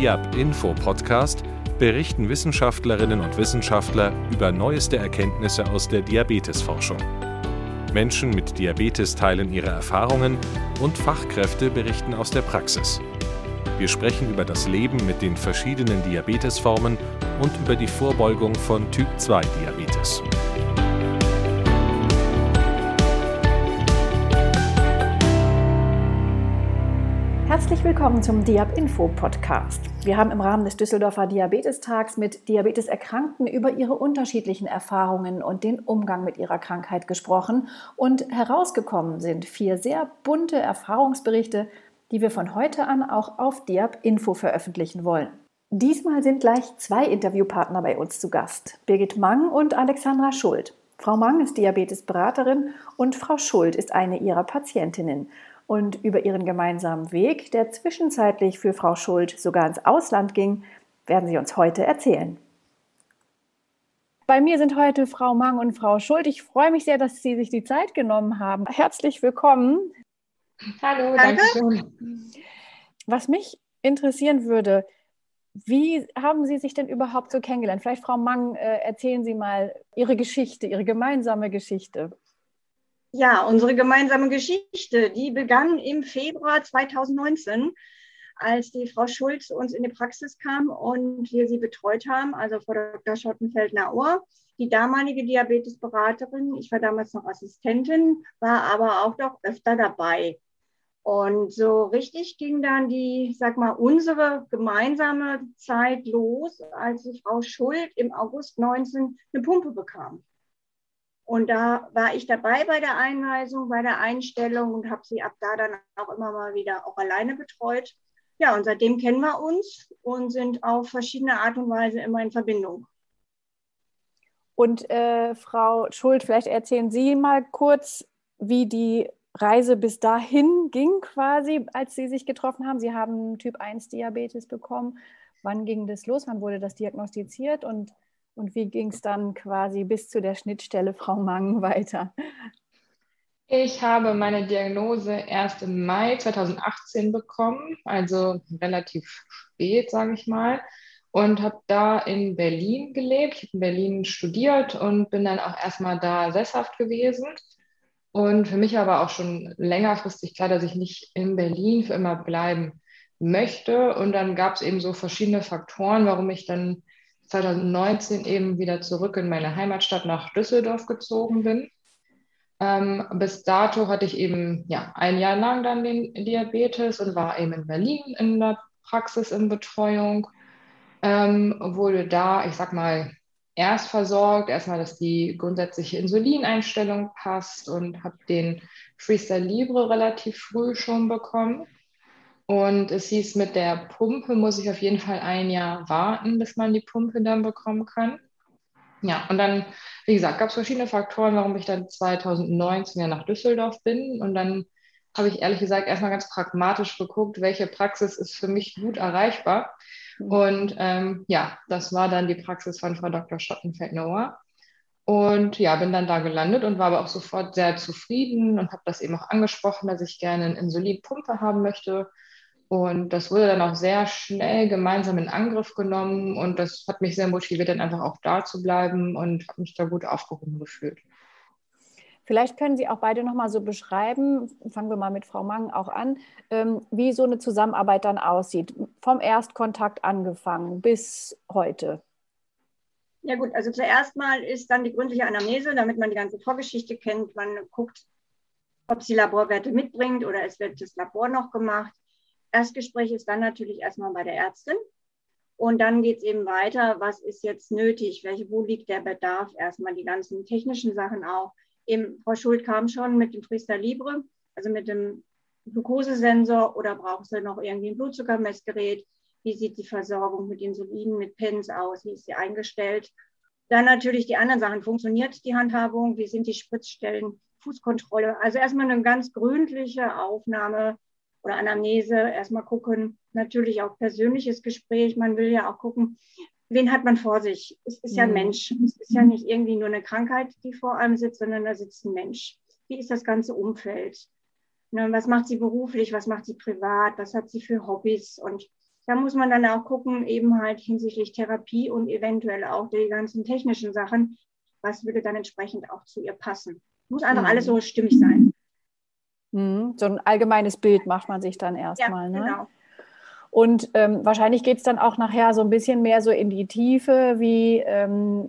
DIAB Info Podcast berichten Wissenschaftlerinnen und Wissenschaftler über neueste Erkenntnisse aus der Diabetesforschung. Menschen mit Diabetes teilen ihre Erfahrungen und Fachkräfte berichten aus der Praxis. Wir sprechen über das Leben mit den verschiedenen Diabetesformen und über die Vorbeugung von Typ-2-Diabetes. Herzlich willkommen zum Diab Info Podcast. Wir haben im Rahmen des Düsseldorfer Diabetestags mit Diabeteserkrankten über ihre unterschiedlichen Erfahrungen und den Umgang mit ihrer Krankheit gesprochen und herausgekommen sind vier sehr bunte Erfahrungsberichte, die wir von heute an auch auf Diab Info veröffentlichen wollen. Diesmal sind gleich zwei Interviewpartner bei uns zu Gast, Birgit Mang und Alexandra Schuld. Frau Mang ist Diabetesberaterin und Frau Schuld ist eine ihrer Patientinnen und über ihren gemeinsamen Weg, der zwischenzeitlich für Frau Schuld sogar ins Ausland ging, werden sie uns heute erzählen. Bei mir sind heute Frau Mang und Frau Schuld. Ich freue mich sehr, dass Sie sich die Zeit genommen haben. Herzlich willkommen. Hallo, danke schön. Was mich interessieren würde, wie haben Sie sich denn überhaupt so kennengelernt? Vielleicht, Frau Mang, äh, erzählen Sie mal Ihre Geschichte, Ihre gemeinsame Geschichte. Ja, unsere gemeinsame Geschichte, die begann im Februar 2019, als die Frau Schulz uns in die Praxis kam und wir sie betreut haben, also Frau Dr. Schottenfeld-Nauer, die damalige Diabetesberaterin. Ich war damals noch Assistentin, war aber auch doch öfter dabei. Und so richtig ging dann die, sag mal, unsere gemeinsame Zeit los, als die Frau Schuld im August 19 eine Pumpe bekam. Und da war ich dabei bei der Einweisung, bei der Einstellung und habe sie ab da dann auch immer mal wieder auch alleine betreut. Ja, und seitdem kennen wir uns und sind auf verschiedene Art und Weise immer in Verbindung. Und äh, Frau Schuld, vielleicht erzählen Sie mal kurz, wie die Reise bis dahin ging, quasi, als Sie sich getroffen haben. Sie haben Typ 1 Diabetes bekommen. Wann ging das los? Wann wurde das diagnostiziert? Und und wie ging es dann quasi bis zu der Schnittstelle Frau Mang weiter? Ich habe meine Diagnose erst im Mai 2018 bekommen, also relativ spät, sage ich mal, und habe da in Berlin gelebt. Ich habe in Berlin studiert und bin dann auch erstmal da sesshaft gewesen. Und für mich aber auch schon längerfristig klar, dass ich nicht in Berlin für immer bleiben möchte. Und dann gab es eben so verschiedene Faktoren, warum ich dann 2019 eben wieder zurück in meine Heimatstadt nach Düsseldorf gezogen bin. Ähm, bis dato hatte ich eben ja, ein Jahr lang dann den Diabetes und war eben in Berlin in der Praxis in Betreuung. Ähm, wurde da, ich sag mal, erst versorgt, erstmal, dass die grundsätzliche Insulineinstellung passt und habe den Freestyle Libre relativ früh schon bekommen. Und es hieß, mit der Pumpe muss ich auf jeden Fall ein Jahr warten, bis man die Pumpe dann bekommen kann. Ja, und dann, wie gesagt, gab es verschiedene Faktoren, warum ich dann 2019 ja nach Düsseldorf bin. Und dann habe ich ehrlich gesagt erstmal ganz pragmatisch geguckt, welche Praxis ist für mich gut erreichbar. Mhm. Und ähm, ja, das war dann die Praxis von Frau Dr. Schottenfeld-Noah. Und ja, bin dann da gelandet und war aber auch sofort sehr zufrieden und habe das eben auch angesprochen, dass ich gerne eine Insulinpumpe haben möchte und das wurde dann auch sehr schnell gemeinsam in Angriff genommen und das hat mich sehr motiviert, dann einfach auch da zu bleiben und habe mich da gut aufgehoben gefühlt. Vielleicht können Sie auch beide nochmal so beschreiben, fangen wir mal mit Frau Mang auch an, ähm, wie so eine Zusammenarbeit dann aussieht, vom Erstkontakt angefangen bis heute. Ja gut, also zuerst mal ist dann die gründliche Anamnese, damit man die ganze Vorgeschichte kennt. Man guckt, ob sie Laborwerte mitbringt oder es wird das Labor noch gemacht. Erstgespräch ist dann natürlich erstmal bei der Ärztin. Und dann geht es eben weiter, was ist jetzt nötig, welche, wo liegt der Bedarf, erstmal die ganzen technischen Sachen auch. Eben, Frau Schuld kam schon mit dem Freestyle Libre, also mit dem Glukosesensor oder braucht sie noch irgendwie ein Blutzuckermessgerät? Wie sieht die Versorgung mit Insulin, mit Pens aus? Wie ist sie eingestellt? Dann natürlich die anderen Sachen. Funktioniert die Handhabung? Wie sind die Spritzstellen? Fußkontrolle? Also erstmal eine ganz gründliche Aufnahme oder Anamnese erstmal gucken, natürlich auch persönliches Gespräch. Man will ja auch gucken, wen hat man vor sich? Es ist ja ein mhm. Mensch. Es ist ja nicht irgendwie nur eine Krankheit, die vor einem sitzt, sondern da sitzt ein Mensch. Wie ist das ganze Umfeld? Ne, was macht sie beruflich? Was macht sie privat? Was hat sie für Hobbys? Und Da muss man dann auch gucken, eben halt hinsichtlich Therapie und eventuell auch die ganzen technischen Sachen, was würde dann entsprechend auch zu ihr passen. Muss einfach mhm. alles so stimmig sein. Mhm. So ein allgemeines Bild macht man sich dann erstmal. Ja, ne? genau. Und ähm, wahrscheinlich geht es dann auch nachher so ein bisschen mehr so in die Tiefe, wie ähm,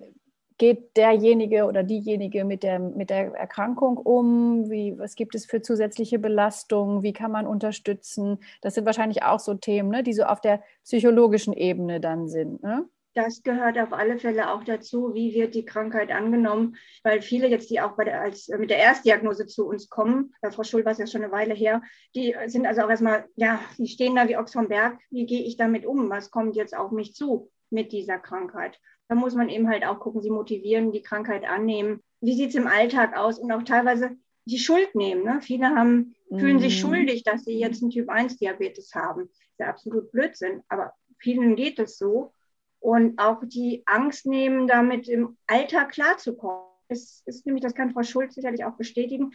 geht derjenige oder diejenige mit der, mit der Erkrankung um? Wie, was gibt es für zusätzliche Belastungen? Wie kann man unterstützen? Das sind wahrscheinlich auch so Themen, ne, die so auf der psychologischen Ebene dann sind. Ne? Das gehört auf alle Fälle auch dazu, wie wird die Krankheit angenommen, weil viele jetzt, die auch der, als, mit der Erstdiagnose zu uns kommen, bei Frau Schul war es ja schon eine Weile her, die sind also auch erstmal, ja, die stehen da wie Ochs vom Berg, wie gehe ich damit um, was kommt jetzt auf mich zu mit dieser Krankheit. Da muss man eben halt auch gucken, sie motivieren, die Krankheit annehmen. Wie sieht es im Alltag aus und auch teilweise die Schuld nehmen. Ne? Viele haben, mhm. fühlen sich mhm. schuldig, dass sie jetzt einen Typ-1-Diabetes haben. Das ist ja absolut Blödsinn, aber vielen geht es so und auch die Angst nehmen, damit im Alltag klarzukommen. Es ist nämlich, das kann Frau Schulz sicherlich auch bestätigen,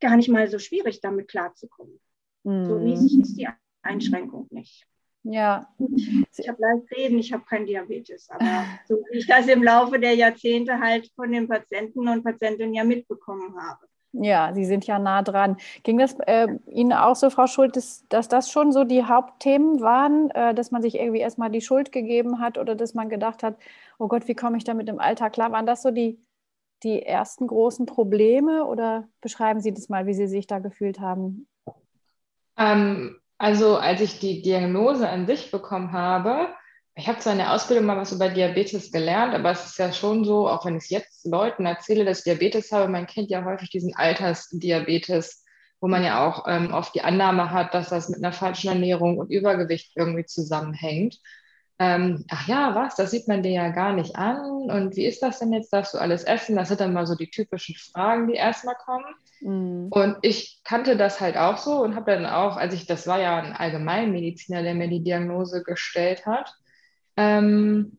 gar nicht mal so schwierig, damit klarzukommen. Mhm. So riesig ist die Einschränkung nicht. Ja. Ich habe leicht reden, ich habe kein Diabetes, aber so wie ich das im Laufe der Jahrzehnte halt von den Patienten und Patientinnen ja mitbekommen habe. Ja, Sie sind ja nah dran. Ging das äh, Ihnen auch so, Frau Schuld, dass, dass, das schon so die Hauptthemen waren, äh, dass man sich irgendwie erstmal die Schuld gegeben hat oder dass man gedacht hat, oh Gott, wie komme ich damit im Alltag klar? Waren das so die, die ersten großen Probleme oder beschreiben Sie das mal, wie Sie sich da gefühlt haben? Ähm, also, als ich die Diagnose an sich bekommen habe, ich habe zwar in der Ausbildung mal was über Diabetes gelernt, aber es ist ja schon so, auch wenn ich es jetzt Leuten erzähle, dass ich Diabetes habe, man kennt ja häufig diesen Altersdiabetes, wo man ja auch ähm, oft die Annahme hat, dass das mit einer falschen Ernährung und Übergewicht irgendwie zusammenhängt. Ähm, ach ja, was, das sieht man dir ja gar nicht an. Und wie ist das denn jetzt? Darfst du alles essen? Das sind dann mal so die typischen Fragen, die erstmal kommen. Mhm. Und ich kannte das halt auch so und habe dann auch, als ich, das war ja ein Allgemeinmediziner, der mir die Diagnose gestellt hat, ähm,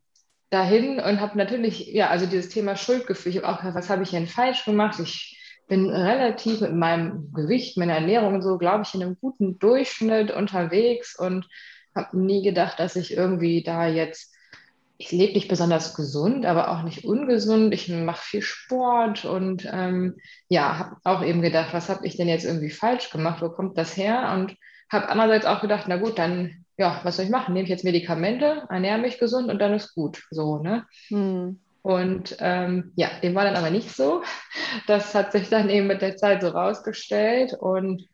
dahin und habe natürlich, ja, also dieses Thema Schuldgefühl, ich habe auch gedacht, was habe ich denn falsch gemacht? Ich bin relativ mit meinem Gewicht, meiner Ernährung und so, glaube ich, in einem guten Durchschnitt unterwegs und habe nie gedacht, dass ich irgendwie da jetzt, ich lebe nicht besonders gesund, aber auch nicht ungesund. Ich mache viel Sport und ähm, ja, habe auch eben gedacht, was habe ich denn jetzt irgendwie falsch gemacht? Wo kommt das her? Und habe andererseits auch gedacht, na gut, dann ja, was soll ich machen? Nehme ich jetzt Medikamente, ernähre mich gesund und dann ist gut. So, ne? Hm. Und ähm, ja, dem war dann aber nicht so. Das hat sich dann eben mit der Zeit so rausgestellt. Und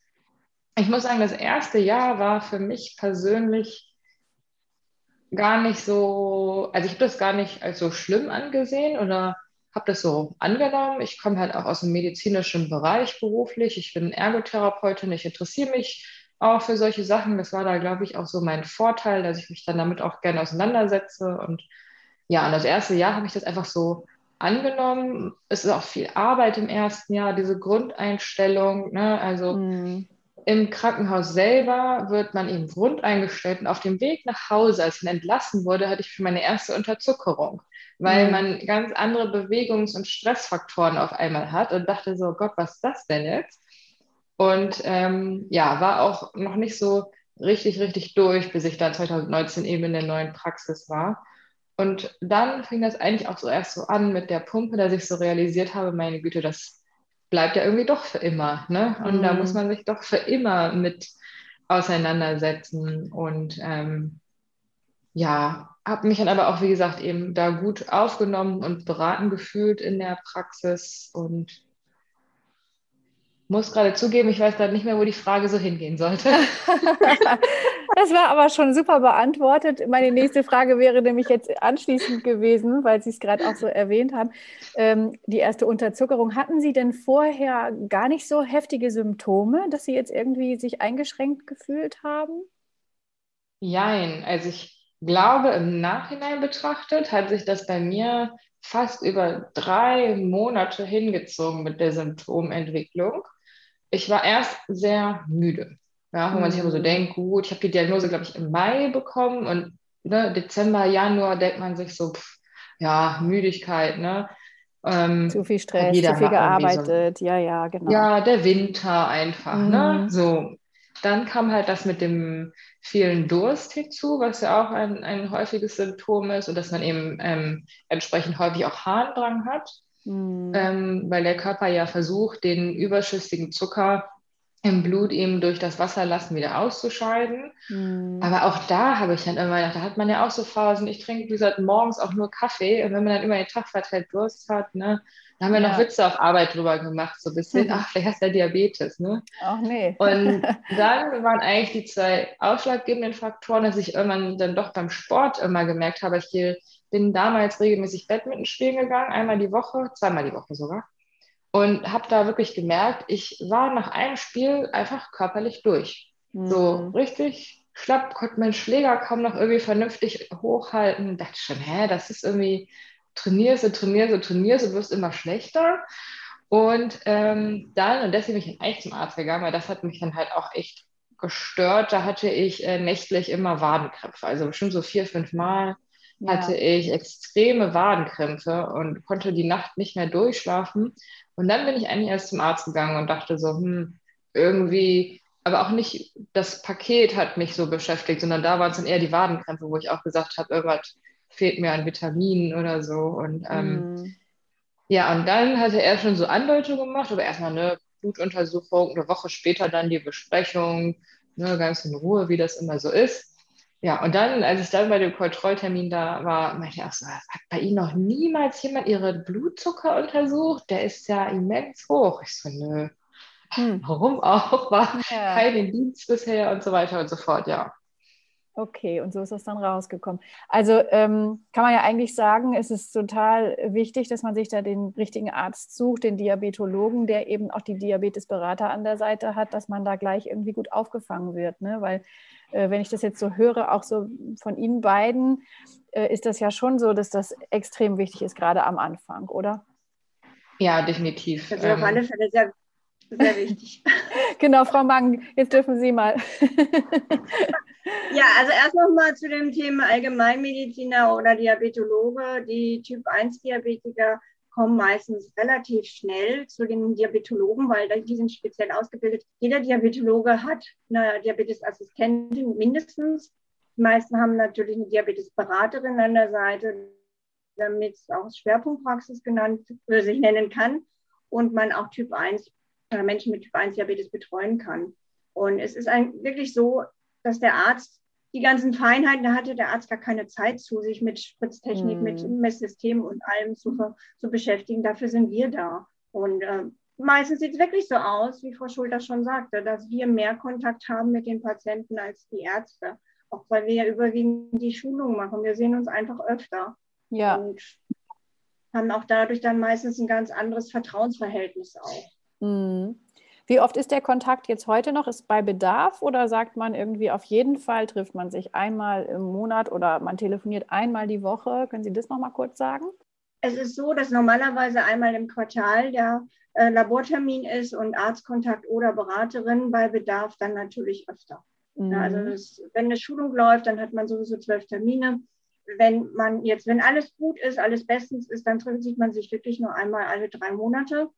ich muss sagen, das erste Jahr war für mich persönlich gar nicht so, also ich habe das gar nicht als so schlimm angesehen oder habe das so angenommen. Ich komme halt auch aus dem medizinischen Bereich beruflich. Ich bin Ergotherapeutin. Ich interessiere mich auch für solche Sachen. Das war da, glaube ich, auch so mein Vorteil, dass ich mich dann damit auch gerne auseinandersetze. Und ja, und das erste Jahr habe ich das einfach so angenommen. Es ist auch viel Arbeit im ersten Jahr, diese Grundeinstellung. Ne? Also mhm. im Krankenhaus selber wird man eben grundeingestellt und auf dem Weg nach Hause, als ich entlassen wurde, hatte ich für meine erste Unterzuckerung, weil mhm. man ganz andere Bewegungs- und Stressfaktoren auf einmal hat und dachte so, Gott, was ist das denn jetzt? Und ähm, ja, war auch noch nicht so richtig, richtig durch, bis ich dann 2019 eben in der neuen Praxis war. Und dann fing das eigentlich auch so erst so an mit der Pumpe, dass ich so realisiert habe, meine Güte, das bleibt ja irgendwie doch für immer. Ne? Und mhm. da muss man sich doch für immer mit auseinandersetzen. Und ähm, ja, habe mich dann aber auch, wie gesagt, eben da gut aufgenommen und beraten gefühlt in der Praxis und muss gerade zugeben, ich weiß gerade nicht mehr, wo die Frage so hingehen sollte. das war aber schon super beantwortet. Meine nächste Frage wäre nämlich jetzt anschließend gewesen, weil Sie es gerade auch so erwähnt haben. Ähm, die erste Unterzuckerung. Hatten Sie denn vorher gar nicht so heftige Symptome, dass Sie jetzt irgendwie sich eingeschränkt gefühlt haben? Nein, also ich glaube, im Nachhinein betrachtet hat sich das bei mir fast über drei Monate hingezogen mit der Symptomentwicklung ich war erst sehr müde. Ja, wo man sich immer so mhm. denkt, gut, ich habe die Diagnose, glaube ich, im Mai bekommen und ne, Dezember, Januar denkt man sich so, pff, ja, Müdigkeit, ne? Ähm, zu viel Stress, zu viel gearbeitet, so, ja, ja, genau. Ja, der Winter einfach, ne? mhm. ne? So. dann kam halt das mit dem vielen Durst hinzu, was ja auch ein, ein häufiges Symptom ist und dass man eben ähm, entsprechend häufig auch Harndrang hat, mhm. ähm, weil der Körper ja versucht, den überschüssigen Zucker im Blut eben durch das Wasserlassen wieder auszuscheiden. Mhm. Aber auch da habe ich dann immer gedacht, da hat man ja auch so Phasen, ich trinke, wie gesagt, morgens auch nur Kaffee und wenn man dann immer den Tag verteilt Durst hat, ne, da haben wir ja. noch Witze auf Arbeit drüber gemacht, so ein bisschen, ach, vielleicht hast du ja Diabetes, ne? Ach nee. Und dann waren eigentlich die zwei ausschlaggebenden Faktoren, dass ich irgendwann dann doch beim Sport immer gemerkt habe, ich bin damals regelmäßig Badminton spielen gegangen, einmal die Woche, zweimal die Woche sogar. Und habe da wirklich gemerkt, ich war nach einem Spiel einfach körperlich durch. Mhm. So richtig schlapp, konnte mein Schläger kaum noch irgendwie vernünftig hochhalten. Dachte schon, hä, das ist irgendwie, trainierst du, trainierst du, trainierst du, wirst immer schlechter. Und ähm, dann, und deswegen bin ich eigentlich zum Arzt gegangen, weil das hat mich dann halt auch echt gestört. Da hatte ich äh, nächtlich immer Wadenkrämpfe, also bestimmt so vier, fünf Mal ja. hatte ich extreme Wadenkrämpfe und konnte die Nacht nicht mehr durchschlafen. Und dann bin ich eigentlich erst zum Arzt gegangen und dachte so, hm, irgendwie, aber auch nicht das Paket hat mich so beschäftigt, sondern da waren es dann eher die Wadenkrämpfe, wo ich auch gesagt habe, irgendwas fehlt mir an Vitaminen oder so. Und ähm, mm. ja, und dann hatte er schon so Andeutungen gemacht, aber erstmal eine Blutuntersuchung, eine Woche später dann die Besprechung, ne, ganz in Ruhe, wie das immer so ist. Ja, und dann, als ich dann bei dem Kontrolltermin da war, meinte ich auch so, hat bei Ihnen noch niemals jemand Ihre Blutzucker untersucht? Der ist ja immens hoch. Ich so, nö. Hm. Warum auch? War ja. kein Dienst bisher und so weiter und so fort, ja. Okay, und so ist das dann rausgekommen. Also ähm, kann man ja eigentlich sagen, es ist total wichtig, dass man sich da den richtigen Arzt sucht, den Diabetologen, der eben auch die Diabetesberater an der Seite hat, dass man da gleich irgendwie gut aufgefangen wird. Ne? Weil äh, wenn ich das jetzt so höre, auch so von Ihnen beiden, äh, ist das ja schon so, dass das extrem wichtig ist, gerade am Anfang, oder? Ja, definitiv. Das ist auf ähm, alle Fälle sehr, sehr wichtig. genau, Frau Mang, jetzt dürfen Sie mal. ja, also erst nochmal zu dem Thema Allgemeinmediziner oder Diabetologe. Die Typ-1-Diabetiker kommen meistens relativ schnell zu den Diabetologen, weil die sind speziell ausgebildet. Jeder Diabetologe hat eine Diabetesassistentin mindestens. Die meisten haben natürlich eine Diabetesberaterin an der Seite, damit es auch Schwerpunktpraxis genannt sich nennen kann und man auch Typ 1 oder Menschen mit Typ 1 Diabetes betreuen kann. Und es ist ein, wirklich so, dass der Arzt die ganzen Feinheiten, da hatte der Arzt gar keine Zeit zu, sich mit Spritztechnik, mhm. mit Messsystem und allem zu, zu beschäftigen. Dafür sind wir da. Und äh, meistens sieht es wirklich so aus, wie Frau Schulter schon sagte, dass wir mehr Kontakt haben mit den Patienten als die Ärzte. Auch weil wir ja überwiegend die Schulung machen. Wir sehen uns einfach öfter. Ja. Und haben auch dadurch dann meistens ein ganz anderes Vertrauensverhältnis auch. Mhm. Wie oft ist der Kontakt jetzt heute noch? Ist bei Bedarf oder sagt man irgendwie auf jeden Fall trifft man sich einmal im Monat oder man telefoniert einmal die Woche? Können Sie das noch mal kurz sagen? Es ist so, dass normalerweise einmal im Quartal der äh, Labortermin ist und Arztkontakt oder Beraterin bei Bedarf dann natürlich öfter. Mhm. Ja, also das, wenn eine Schulung läuft, dann hat man sowieso zwölf Termine. Wenn man jetzt, wenn alles gut ist, alles bestens ist, dann trifft sich man sich wirklich nur einmal alle drei Monate.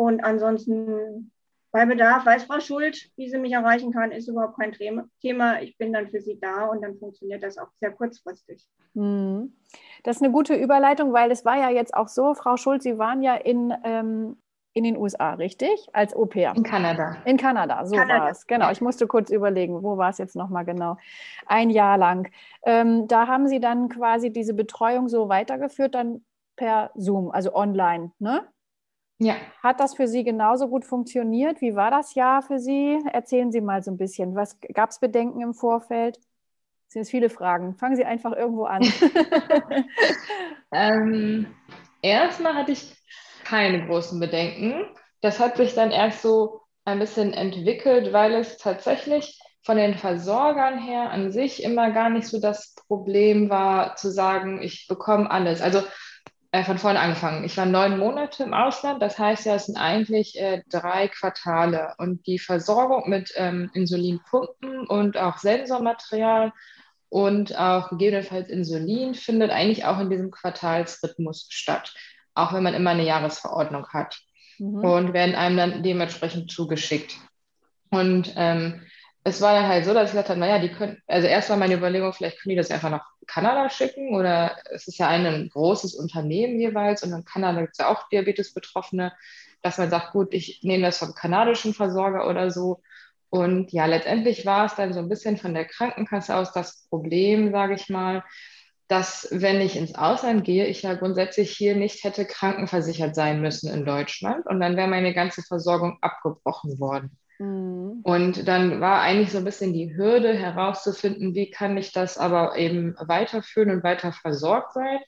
Und ansonsten bei Bedarf weiß Frau Schuld, wie sie mich erreichen kann, ist überhaupt kein Thema. Ich bin dann für sie da und dann funktioniert das auch sehr kurzfristig. Hm. Das ist eine gute Überleitung, weil es war ja jetzt auch so, Frau Schuld, Sie waren ja in, ähm, in den USA, richtig? Als Au-pair. In Kanada. In Kanada, so war es. Genau, ich musste kurz überlegen, wo war es jetzt nochmal genau? Ein Jahr lang. Ähm, da haben Sie dann quasi diese Betreuung so weitergeführt, dann per Zoom, also online, ne? Ja. Hat das für Sie genauso gut funktioniert? Wie war das Jahr für Sie? Erzählen Sie mal so ein bisschen. Was gab es Bedenken im Vorfeld? Das sind jetzt viele Fragen. Fangen Sie einfach irgendwo an. ähm, erstmal hatte ich keine großen Bedenken. Das hat sich dann erst so ein bisschen entwickelt, weil es tatsächlich von den Versorgern her an sich immer gar nicht so das Problem war, zu sagen, ich bekomme alles. Also äh, von vorne angefangen. Ich war neun Monate im Ausland, das heißt ja, es sind eigentlich äh, drei Quartale. Und die Versorgung mit ähm, Insulinpumpen und auch Sensormaterial und auch gegebenenfalls Insulin findet eigentlich auch in diesem Quartalsrhythmus statt, auch wenn man immer eine Jahresverordnung hat. Mhm. Und werden einem dann dementsprechend zugeschickt. Und ähm, es war dann halt so, dass ich gesagt habe, naja, die können, also erst war meine Überlegung, vielleicht können die das einfach nach Kanada schicken oder es ist ja ein großes Unternehmen jeweils und in Kanada gibt es ja auch Diabetes-Betroffene, dass man sagt, gut, ich nehme das vom kanadischen Versorger oder so. Und ja, letztendlich war es dann so ein bisschen von der Krankenkasse aus das Problem, sage ich mal, dass wenn ich ins Ausland gehe, ich ja grundsätzlich hier nicht hätte krankenversichert sein müssen in Deutschland und dann wäre meine ganze Versorgung abgebrochen worden. Mhm. Und dann war eigentlich so ein bisschen die Hürde herauszufinden, wie kann ich das aber eben weiterführen und weiter versorgt sein.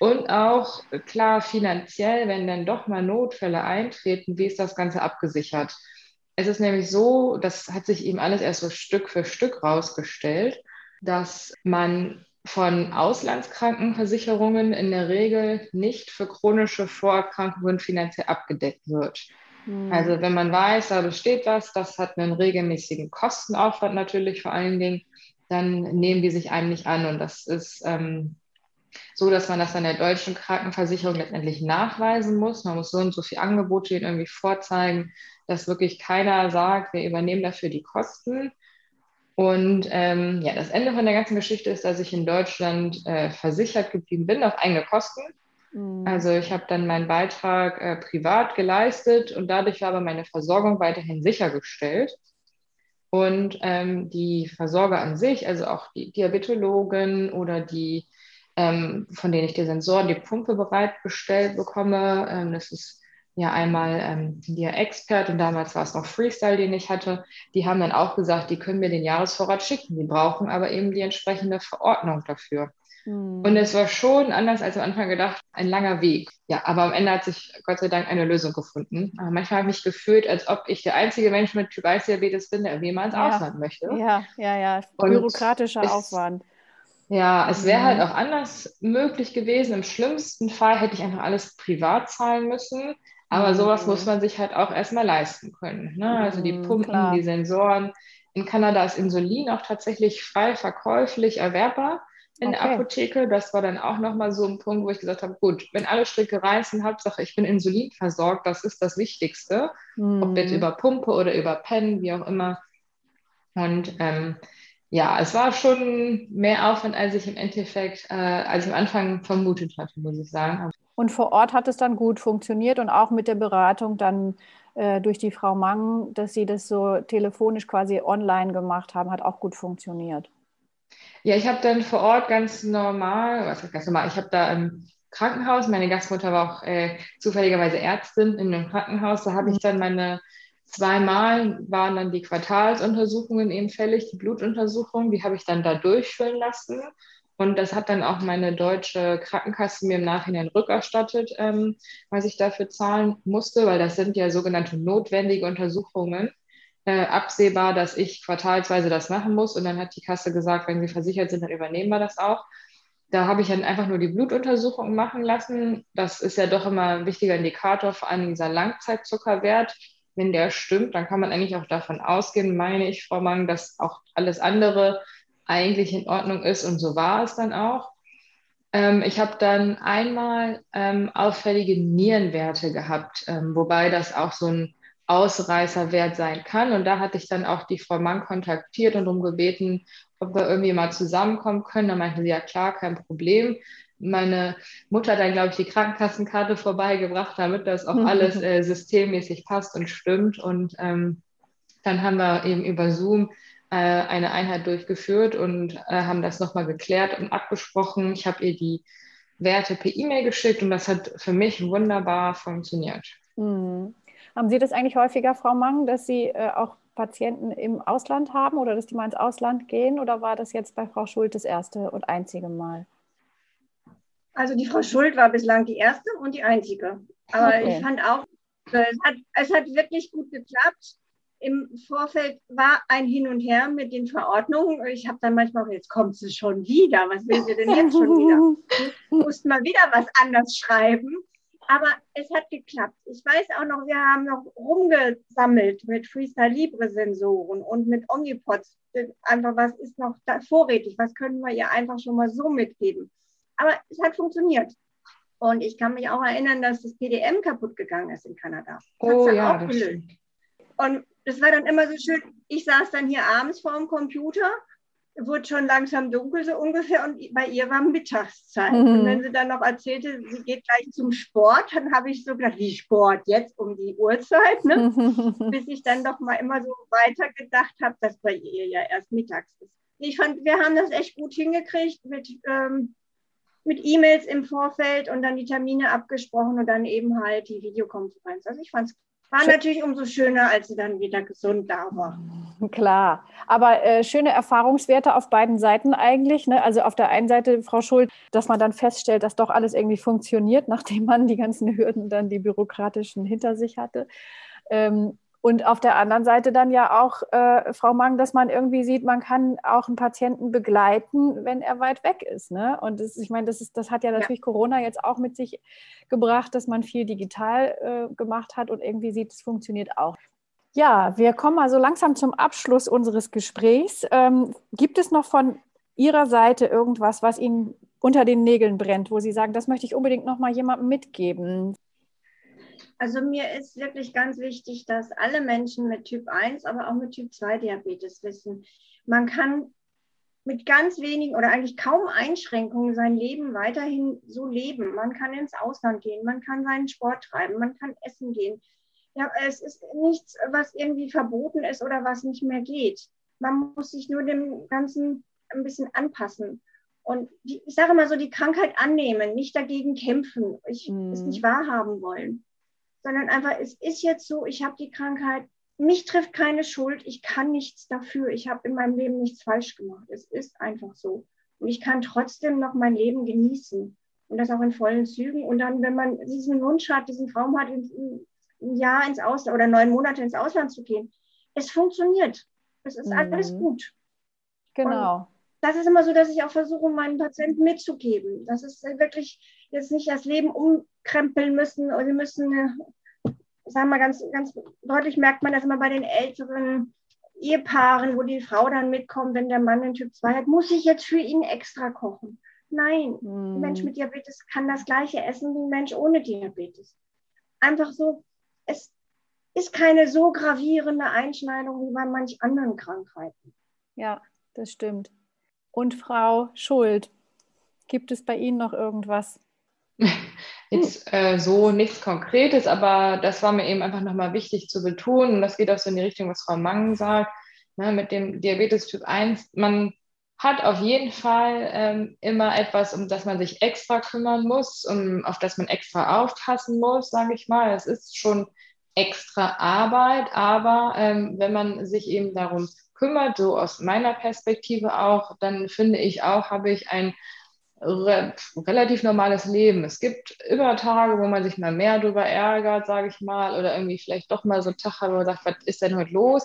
Und auch klar finanziell, wenn dann doch mal Notfälle eintreten, wie ist das Ganze abgesichert? Es ist nämlich so, das hat sich eben alles erst so Stück für Stück rausgestellt, dass man von Auslandskrankenversicherungen in der Regel nicht für chronische Vorerkrankungen finanziell abgedeckt wird. Mhm. Also wenn man weiß, da besteht was, das hat einen regelmäßigen Kostenaufwand natürlich vor allen Dingen, dann nehmen die sich einem nicht an. Und das ist ähm, so, dass man das an der deutschen Krankenversicherung letztendlich nachweisen muss. Man muss so und so viele Angebote irgendwie vorzeigen, dass wirklich keiner sagt, wir übernehmen dafür die Kosten. Und ähm, ja, das Ende von der ganzen Geschichte ist, dass ich in Deutschland äh, versichert geblieben bin auf eigene Kosten. Mhm. Also ich habe dann meinen Beitrag äh, privat geleistet und dadurch war aber meine Versorgung weiterhin sichergestellt. Und ähm, die Versorger an sich, also auch die Diabetologen oder die, ähm, von denen ich die Sensoren, die Pumpe bereitgestellt bekomme, ähm, das ist ja einmal ähm, der Expert und damals war es noch Freestyle, den ich hatte, die haben dann auch gesagt, die können mir den Jahresvorrat schicken. Die brauchen aber eben die entsprechende Verordnung dafür. Mhm. Und es war schon anders als am Anfang gedacht, ein langer Weg. Ja, aber am Ende hat sich Gott sei Dank eine Lösung gefunden. Aber manchmal habe ich mich gefühlt, als ob ich der einzige Mensch mit Typ 1 Diabetes bin, der irgendwie mal ins ja. Ausland möchte. Ja, ja, ja. Bürokratischer es, Aufwand. Ja, es wäre halt mhm. auch anders möglich gewesen. Im schlimmsten Fall hätte ich einfach alles privat zahlen müssen. Aber sowas muss mhm. man sich halt auch erstmal leisten können. Ne? Also die mhm, Pumpen, Klar. die Sensoren. In Kanada ist Insulin auch tatsächlich frei verkäuflich erwerbbar in okay. der Apotheke. Das war dann auch nochmal so ein Punkt, wo ich gesagt habe, gut, wenn alle Stricke reißen, Hauptsache ich bin Insulin versorgt, das ist das Wichtigste. Mhm. Ob jetzt über Pumpe oder über Pen, wie auch immer. Und ähm, ja, es war schon mehr Aufwand, als ich im Endeffekt, äh, als ich am Anfang vermutet hatte, muss ich sagen. Und vor Ort hat es dann gut funktioniert und auch mit der Beratung dann äh, durch die Frau Mang, dass Sie das so telefonisch quasi online gemacht haben, hat auch gut funktioniert. Ja, ich habe dann vor Ort ganz normal, was heißt ganz normal, ich habe da im Krankenhaus, meine Gastmutter war auch äh, zufälligerweise Ärztin in einem Krankenhaus, da habe ich mhm. dann meine zweimal waren dann die Quartalsuntersuchungen eben fällig, die Blutuntersuchung, die habe ich dann da durchführen lassen. Und das hat dann auch meine deutsche Krankenkasse mir im Nachhinein rückerstattet, ähm, was ich dafür zahlen musste, weil das sind ja sogenannte notwendige Untersuchungen. Äh, absehbar, dass ich quartalsweise das machen muss. Und dann hat die Kasse gesagt, wenn Sie versichert sind, dann übernehmen wir das auch. Da habe ich dann einfach nur die Blutuntersuchung machen lassen. Das ist ja doch immer ein wichtiger Indikator, vor allem dieser Langzeitzuckerwert. Wenn der stimmt, dann kann man eigentlich auch davon ausgehen, meine ich, Frau Mang, dass auch alles andere eigentlich in Ordnung ist und so war es dann auch. Ähm, ich habe dann einmal ähm, auffällige Nierenwerte gehabt, ähm, wobei das auch so ein Ausreißerwert sein kann. Und da hatte ich dann auch die Frau Mann kontaktiert und darum gebeten, ob wir irgendwie mal zusammenkommen können. Da meinte sie, ja klar, kein Problem. Meine Mutter hat dann, glaube ich, die Krankenkassenkarte vorbeigebracht, damit das auch alles äh, systemmäßig passt und stimmt. Und ähm, dann haben wir eben über Zoom äh, eine Einheit durchgeführt und äh, haben das nochmal geklärt und abgesprochen. Ich habe ihr die Werte per E-Mail geschickt und das hat für mich wunderbar funktioniert. Mhm. Haben Sie das eigentlich häufiger, Frau Mang, dass Sie äh, auch Patienten im Ausland haben oder dass die mal ins Ausland gehen? Oder war das jetzt bei Frau Schuld das erste und einzige Mal? Also die Frau Schuld war bislang die erste und die einzige. Aber okay. ich fand auch, es hat, es hat wirklich gut geklappt im Vorfeld war ein Hin und Her mit den Verordnungen. Ich habe dann manchmal auch, jetzt kommt sie schon wieder. Was will sie denn jetzt schon wieder? Muss mal wieder was anders schreiben. Aber es hat geklappt. Ich weiß auch noch, wir haben noch rumgesammelt mit Freestyle Libre Sensoren und mit Omnipods. Einfach, was ist noch da vorrätig? Was können wir ihr einfach schon mal so mitgeben? Aber es hat funktioniert. Und ich kann mich auch erinnern, dass das PDM kaputt gegangen ist in Kanada. Das oh ja, das Und das war dann immer so schön. Ich saß dann hier abends vor dem Computer wurde schon langsam dunkel so ungefähr und bei ihr war Mittagszeit. Mhm. Und wenn sie dann noch erzählte, sie geht gleich zum Sport, dann habe ich so gedacht, wie Sport jetzt um die Uhrzeit, ne? bis ich dann doch mal immer so weiter gedacht habe, dass bei ihr ja erst mittags ist. Ich fand, wir haben das echt gut hingekriegt mit, ähm, mit E-Mails im Vorfeld und dann die Termine abgesprochen und dann eben halt die Videokonferenz. Also ich fand es war natürlich umso schöner, als sie dann wieder gesund da war. Klar, aber äh, schöne Erfahrungswerte auf beiden Seiten eigentlich. Ne? Also auf der einen Seite, Frau Schuld, dass man dann feststellt, dass doch alles irgendwie funktioniert, nachdem man die ganzen Hürden dann die bürokratischen hinter sich hatte. Ähm, und auf der anderen Seite dann ja auch, äh, Frau Mang, dass man irgendwie sieht, man kann auch einen Patienten begleiten, wenn er weit weg ist. Ne? Und das, ich meine, das, ist, das hat ja natürlich ja. Corona jetzt auch mit sich gebracht, dass man viel digital äh, gemacht hat und irgendwie sieht, es funktioniert auch. Ja, wir kommen also langsam zum Abschluss unseres Gesprächs. Ähm, gibt es noch von Ihrer Seite irgendwas, was Ihnen unter den Nägeln brennt, wo Sie sagen, das möchte ich unbedingt noch mal jemandem mitgeben? Also mir ist wirklich ganz wichtig, dass alle Menschen mit Typ 1, aber auch mit Typ 2 Diabetes wissen, man kann mit ganz wenigen oder eigentlich kaum Einschränkungen sein Leben weiterhin so leben. Man kann ins Ausland gehen, man kann seinen Sport treiben, man kann essen gehen. Ja, es ist nichts, was irgendwie verboten ist oder was nicht mehr geht. Man muss sich nur dem Ganzen ein bisschen anpassen. Und die, ich sage mal so, die Krankheit annehmen, nicht dagegen kämpfen, ich mhm. es nicht wahrhaben wollen sondern einfach, es ist jetzt so, ich habe die Krankheit, mich trifft keine Schuld, ich kann nichts dafür, ich habe in meinem Leben nichts falsch gemacht. Es ist einfach so. Und ich kann trotzdem noch mein Leben genießen und das auch in vollen Zügen. Und dann, wenn man diesen Wunsch hat, diesen Traum hat, ein Jahr ins Ausland oder neun Monate ins Ausland zu gehen, es funktioniert. Es ist mhm. alles gut. Genau. Und das ist immer so, dass ich auch versuche, meinen Patienten mitzugeben. Das ist wirklich jetzt nicht das Leben umkrempeln müssen oder sie müssen, sagen wir mal ganz, ganz deutlich merkt man das immer bei den älteren Ehepaaren, wo die Frau dann mitkommt, wenn der Mann den Typ 2 hat, muss ich jetzt für ihn extra kochen. Nein, hm. ein Mensch mit Diabetes kann das gleiche essen wie ein Mensch ohne Diabetes. Einfach so, es ist keine so gravierende Einschneidung wie bei manch anderen Krankheiten. Ja, das stimmt. Und Frau Schuld, gibt es bei Ihnen noch irgendwas? Jetzt äh, so nichts Konkretes, aber das war mir eben einfach nochmal wichtig zu betonen. Und das geht auch so in die Richtung, was Frau Mang sagt, ne, mit dem Diabetes Typ 1. Man hat auf jeden Fall ähm, immer etwas, um das man sich extra kümmern muss, um, auf das man extra aufpassen muss, sage ich mal. Es ist schon extra Arbeit, aber ähm, wenn man sich eben darum kümmert, so aus meiner Perspektive auch, dann finde ich auch, habe ich ein re relativ normales Leben. Es gibt immer Tage, wo man sich mal mehr darüber ärgert, sage ich mal, oder irgendwie vielleicht doch mal so einen Tag hat, wo man sagt, was ist denn heute los?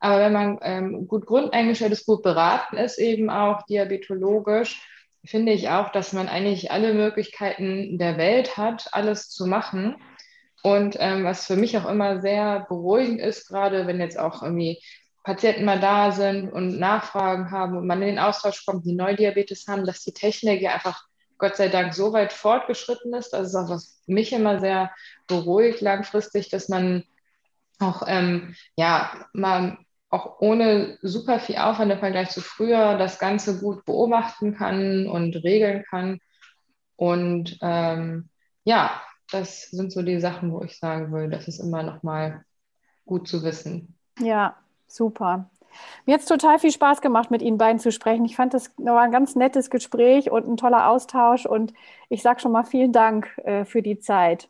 Aber wenn man ähm, gut grundeingestellt ist, gut beraten ist, eben auch diabetologisch, finde ich auch, dass man eigentlich alle Möglichkeiten der Welt hat, alles zu machen. Und ähm, was für mich auch immer sehr beruhigend ist, gerade wenn jetzt auch irgendwie Patienten mal da sind und Nachfragen haben und man in den Austausch kommt, die Neudiabetes haben, dass die Technik ja einfach Gott sei Dank so weit fortgeschritten ist. Das ist auch was mich immer sehr beruhigt langfristig, dass man auch ähm, ja mal auch ohne super viel Aufwand im Vergleich zu früher das Ganze gut beobachten kann und regeln kann. Und ähm, ja, das sind so die Sachen, wo ich sagen will, das ist immer noch mal gut zu wissen. Ja, Super. Mir hat es total viel Spaß gemacht, mit Ihnen beiden zu sprechen. Ich fand, das war ein ganz nettes Gespräch und ein toller Austausch. Und ich sage schon mal vielen Dank äh, für die Zeit.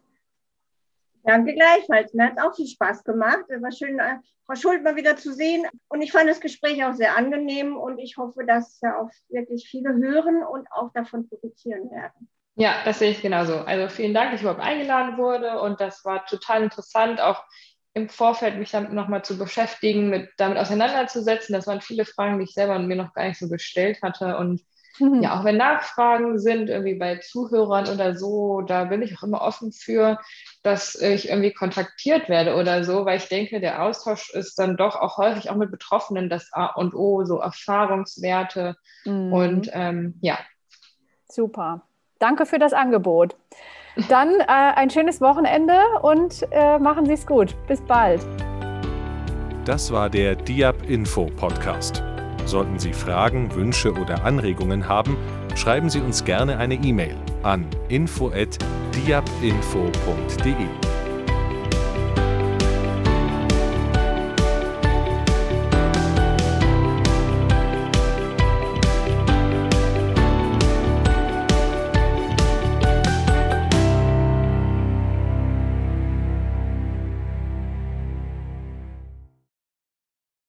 Danke gleichfalls. Mir hat es auch viel Spaß gemacht. Es war schön, äh, Frau Schuld mal wieder zu sehen. Und ich fand das Gespräch auch sehr angenehm. Und ich hoffe, dass ja auch wirklich viele hören und auch davon profitieren werden. Ja, das sehe ich genauso. Also vielen Dank, dass ich überhaupt eingeladen wurde. Und das war total interessant, auch im Vorfeld mich damit nochmal zu beschäftigen, mit, damit auseinanderzusetzen. Das waren viele Fragen, die ich selber mir noch gar nicht so gestellt hatte. Und mhm. ja, auch wenn Nachfragen sind, irgendwie bei Zuhörern oder so, da bin ich auch immer offen für, dass ich irgendwie kontaktiert werde oder so, weil ich denke, der Austausch ist dann doch auch häufig auch mit Betroffenen das A und O, so Erfahrungswerte. Mhm. Und ähm, ja. Super. Danke für das Angebot. Dann äh, ein schönes Wochenende und äh, machen Sie es gut. Bis bald. Das war der Diab Info Podcast. Sollten Sie Fragen, Wünsche oder Anregungen haben, schreiben Sie uns gerne eine E-Mail an info@diabinfo.de.